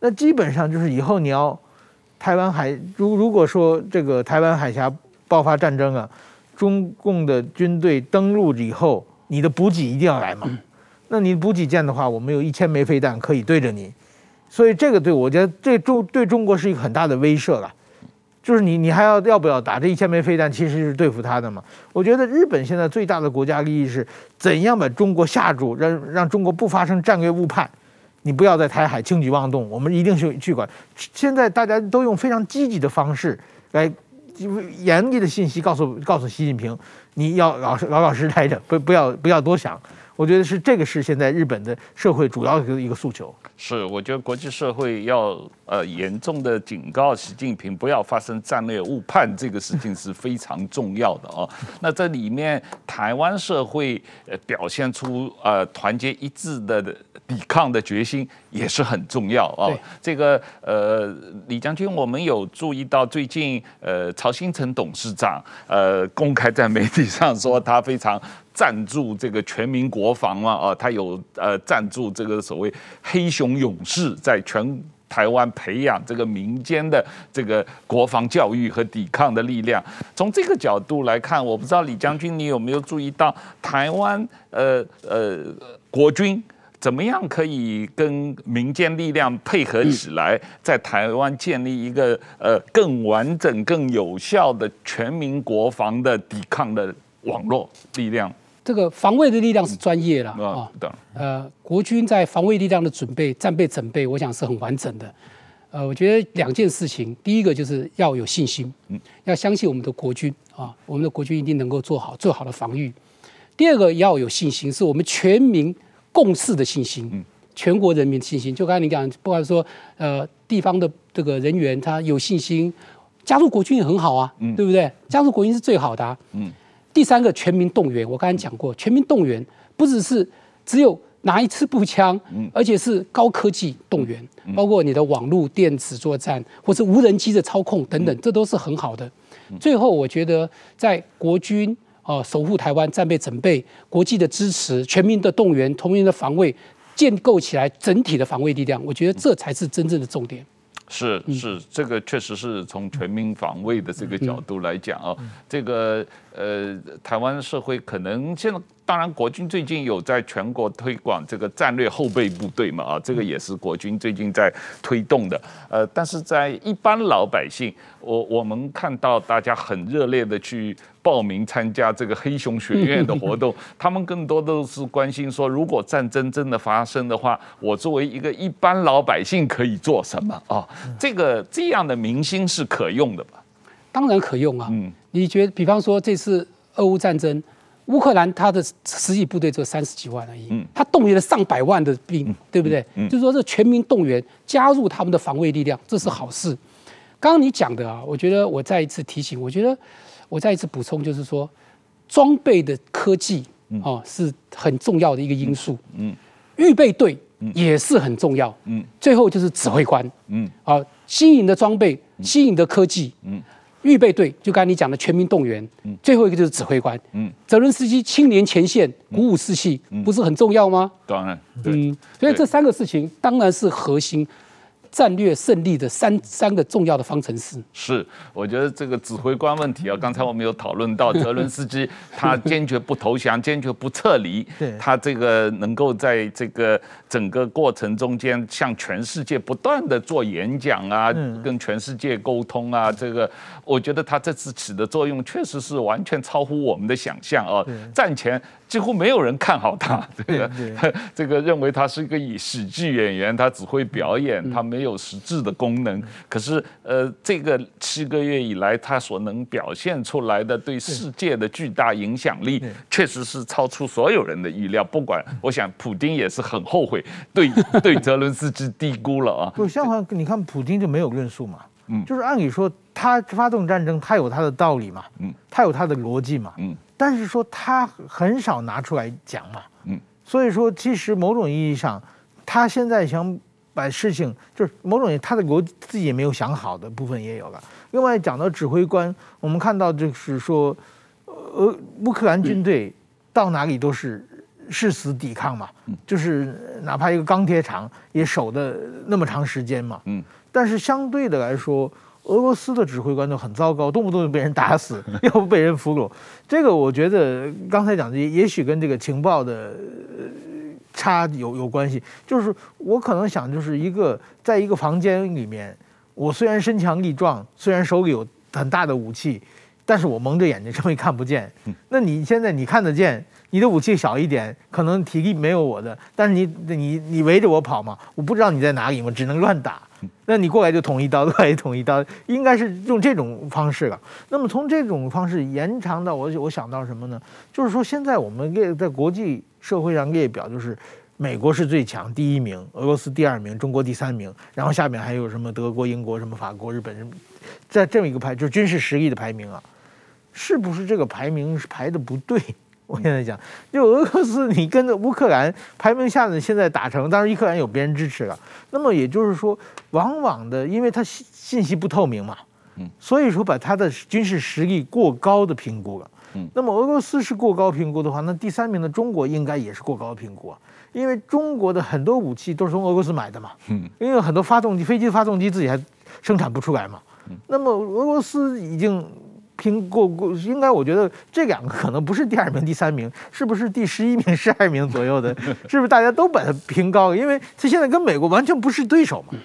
那基本上就是以后你要。台湾海如如果说这个台湾海峡爆发战争啊，中共的军队登陆以后，你的补给一定要来嘛。那你补给舰的话，我们有一千枚飞弹可以对着你，所以这个对我觉得这中对中国是一个很大的威慑了。就是你你还要要不要打这一千枚飞弹，其实是对付他的嘛。我觉得日本现在最大的国家利益是怎样把中国吓住，让让中国不发生战略误判。你不要在台海轻举妄动，我们一定去去管。现在大家都用非常积极的方式来严厉的信息告诉告诉习近平，你要老老老实实待着，不不要不要多想。我觉得是这个是现在日本的社会主要的一个诉求。是，我觉得国际社会要呃严重的警告习近平不要发生战略误判，这个事情是非常重要的哦。那这里面台湾社会呃表现出呃团结一致的抵抗的决心也是很重要啊。这个呃李将军，我们有注意到最近呃曹新成董事长呃公开在媒体上说他非常。赞助这个全民国防嘛，啊，他有呃赞助这个所谓黑熊从勇士，在全台湾培养这个民间的这个国防教育和抵抗的力量。从这个角度来看，我不知道李将军你有没有注意到台湾呃呃国军怎么样可以跟民间力量配合起来，在台湾建立一个呃更完整、更有效的全民国防的抵抗的网络力量？这个防卫的力量是专业了啊，呃，国军在防卫力量的准备、战备准备，我想是很完整的。呃，我觉得两件事情，第一个就是要有信心，嗯，要相信我们的国军啊，我们的国军一定能够做好最好的防御。第二个要有信心，是我们全民共识的信心，嗯，全国人民的信心。就刚才你讲，不管说呃地方的这个人员他有信心，加入国军也很好啊，嗯，对不对？加入国军是最好的啊，嗯。第三个全民动员，我刚才讲过，全民动员不只是只有。拿一次步枪，而且是高科技动员，包括你的网络、电子作战，或是无人机的操控等等，这都是很好的。最后，我觉得在国军啊守护台湾、战备准备、国际的支持、全民的动员、同民的防卫，建构起来整体的防卫力量，我觉得这才是真正的重点。是是，这个确实是从全民防卫的这个角度来讲啊，这个呃，台湾社会可能现在。当然，国军最近有在全国推广这个战略后备部队嘛，啊，这个也是国军最近在推动的。呃，但是在一般老百姓，我我们看到大家很热烈的去报名参加这个黑熊学院的活动，他们更多都是关心说，如果战争真的发生的话，我作为一个一般老百姓可以做什么啊？这个这样的明星是可用的吧？当然可用啊。嗯，你觉得，比方说这次俄乌战争。乌克兰他的实际部队只有三十几万而已，他动员了上百万的兵，对不对？就是说，这全民动员加入他们的防卫力量，这是好事。刚刚你讲的啊，我觉得我再一次提醒，我觉得我再一次补充，就是说，装备的科技啊是很重要的一个因素。嗯，预备队也是很重要。嗯，最后就是指挥官。嗯，啊，新颖的装备，新颖的科技。嗯。预备队就刚才你讲的全民动员，嗯，最后一个就是指挥官，嗯，泽伦斯基亲临前线，鼓舞士气，不是很重要吗？当然，嗯，所以这三个事情当然是核心。战略胜利的三三个重要的方程式。是，我觉得这个指挥官问题啊，刚才我们有讨论到泽伦斯基，他坚决不投降，坚决不撤离，他这个能够在这个整个过程中间向全世界不断的做演讲啊，跟全世界沟通啊，这个我觉得他这次起的作用确实是完全超乎我们的想象啊，战前。几乎没有人看好他，这个 这个认为他是一个以喜剧演员，他只会表演，他没有实质的功能。可是，呃，这个七个月以来，他所能表现出来的对世界的巨大影响力，确实是超出所有人的预料。不管，我想，普京也是很后悔对对泽伦斯基低估了啊。不，相反，你看普京就没有论述嘛，嗯，就是按理说他发动战争，他有他的道理嘛，嗯，他有他的逻辑嘛，嗯。但是说他很少拿出来讲嘛，嗯，所以说其实某种意义上，他现在想把事情就是某种他的国自己也没有想好的部分也有了。另外讲到指挥官，我们看到就是说，呃，乌克兰军队到哪里都是誓死抵抗嘛，就是哪怕一个钢铁厂也守的那么长时间嘛，嗯，但是相对的来说。俄罗斯的指挥官都很糟糕，动不动就被人打死，要不被人俘虏。这个我觉得刚才讲的，也许跟这个情报的差有有关系。就是我可能想，就是一个在一个房间里面，我虽然身强力壮，虽然手里有很大的武器，但是我蒙着眼睛，什么也看不见。那你现在你看得见，你的武器小一点，可能体力没有我的，但是你你你围着我跑嘛，我不知道你在哪里，我只能乱打。那你过来就捅一刀，过来就捅一刀，应该是用这种方式了。那么从这种方式延长到我，我想到什么呢？就是说现在我们列在国际社会上列表，就是美国是最强第一名，俄罗斯第二名，中国第三名，然后下面还有什么德国、英国、什么法国、日本，在这么一个排，就是军事实力的排名啊，是不是这个排名是排的不对？我现在讲，就俄罗斯，你跟着乌克兰排名下的现在打成，当然乌克兰有别人支持了。那么也就是说，往往的，因为它信信息不透明嘛，嗯，所以说把它的军事实力过高的评估了。嗯，那么俄罗斯是过高评估的话，那第三名的中国应该也是过高评估啊，因为中国的很多武器都是从俄罗斯买的嘛，嗯，因为很多发动机、飞机的发动机自己还生产不出来嘛，嗯，那么俄罗斯已经。拼过过，应该我觉得这两个可能不是第二名、第三名，是不是第十一名、十二名左右的？是不是大家都把它评高？因为他现在跟美国完全不是对手嘛。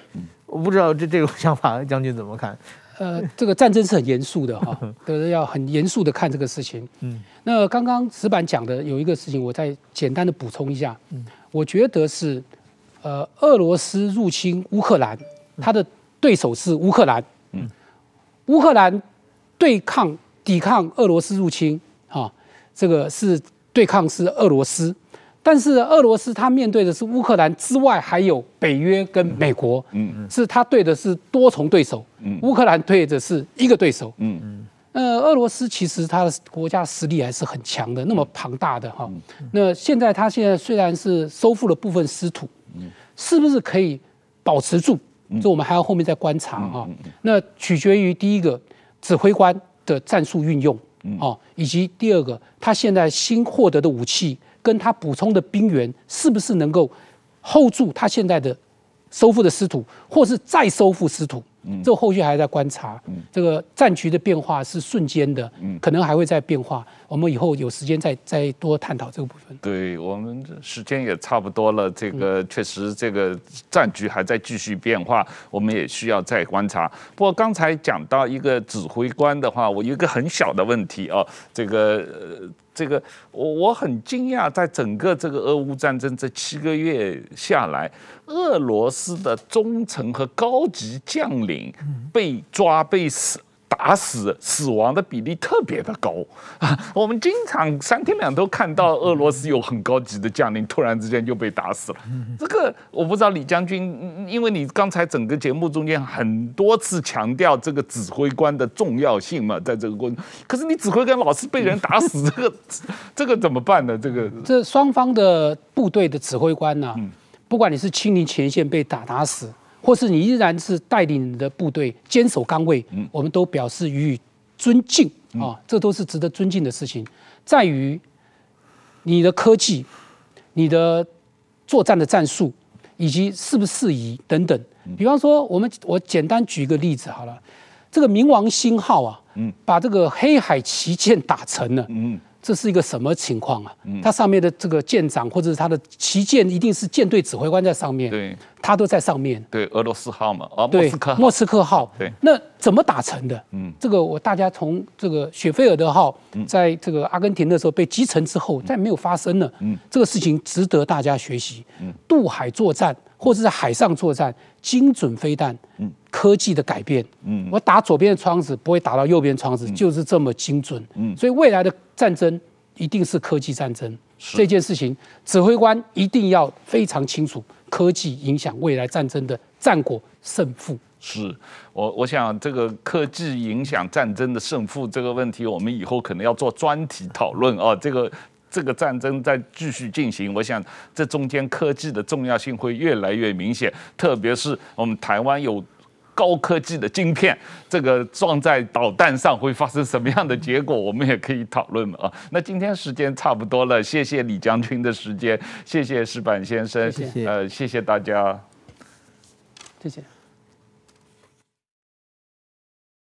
我不知道这这种想法，将军怎么看？呃，这个战争是很严肃的哈，都是要很严肃的看这个事情。嗯，那刚刚石板讲的有一个事情，我再简单的补充一下。嗯，我觉得是，呃，俄罗斯入侵乌克兰，他的对手是乌克兰。嗯，乌克兰。对抗、抵抗俄罗斯入侵，啊，这个是对抗是俄罗斯，但是俄罗斯他面对的是乌克兰之外还有北约跟美国，嗯嗯，是他对的是多重对手，嗯，乌克兰对的是一个对手，嗯。嗯，呃，俄罗斯其实他的国家实力还是很强的，那么庞大的哈，那现在他现在虽然是收复了部分失土，嗯，是不是可以保持住？这我们还要后面再观察哈，那取决于第一个。指挥官的战术运用，哦，以及第二个，他现在新获得的武器跟他补充的兵员，是不是能够 hold 住他现在的收复的失土，或是再收复失土？嗯，这后续还在观察。嗯，这个战局的变化是瞬间的，嗯，可能还会再变化。我们以后有时间再再多探讨这个部分。对，我们时间也差不多了，这个确实这个战局还在继续变化，我们也需要再观察。不过刚才讲到一个指挥官的话，我有一个很小的问题哦，这个呃，这个我我很惊讶，在整个这个俄乌战争这七个月下来，俄罗斯的中层和高级将领被抓被死。打死死亡的比例特别的高啊！我们经常三天两头看到俄罗斯有很高级的将领突然之间就被打死了。这个我不知道李将军，因为你刚才整个节目中间很多次强调这个指挥官的重要性嘛，在这个过程，可是你指挥官老是被人打死，这个 这个怎么办呢？这个这双方的部队的指挥官呢、不管你是亲临前线被打打死。或是你依然是带领你的部队坚守岗位，我们都表示予以尊敬啊，这都是值得尊敬的事情。在于你的科技、你的作战的战术以及适不适宜等等。比方说，我们我简单举一个例子好了，这个冥王星号啊，把这个黑海旗舰打沉了。这是一个什么情况啊？它上面的这个舰长或者是它的旗舰，一定是舰队指挥官在上面，对，他都在上面。对，俄罗斯号嘛，啊，对，莫斯科号。莫斯科号。对，那怎么打成的？嗯，这个我大家从这个雪菲尔德号在这个阿根廷的时候被击沉之后，再没有发生了。嗯，这个事情值得大家学习。嗯，渡海作战或者在海上作战，精准飞弹。嗯。科技的改变，嗯，我打左边的窗子不会打到右边窗子，就是这么精准，嗯，所以未来的战争一定是科技战争，这件事情指挥官一定要非常清楚，科技影响未来战争的战果胜负。是我我想这个科技影响战争的胜负这个问题，我们以后可能要做专题讨论啊，这个。这个战争在继续进行，我想这中间科技的重要性会越来越明显，特别是我们台湾有高科技的晶片，这个装在导弹上会发生什么样的结果，我们也可以讨论啊。那今天时间差不多了，谢谢李将军的时间，谢谢石板先生，谢谢，呃，谢谢大家，谢谢。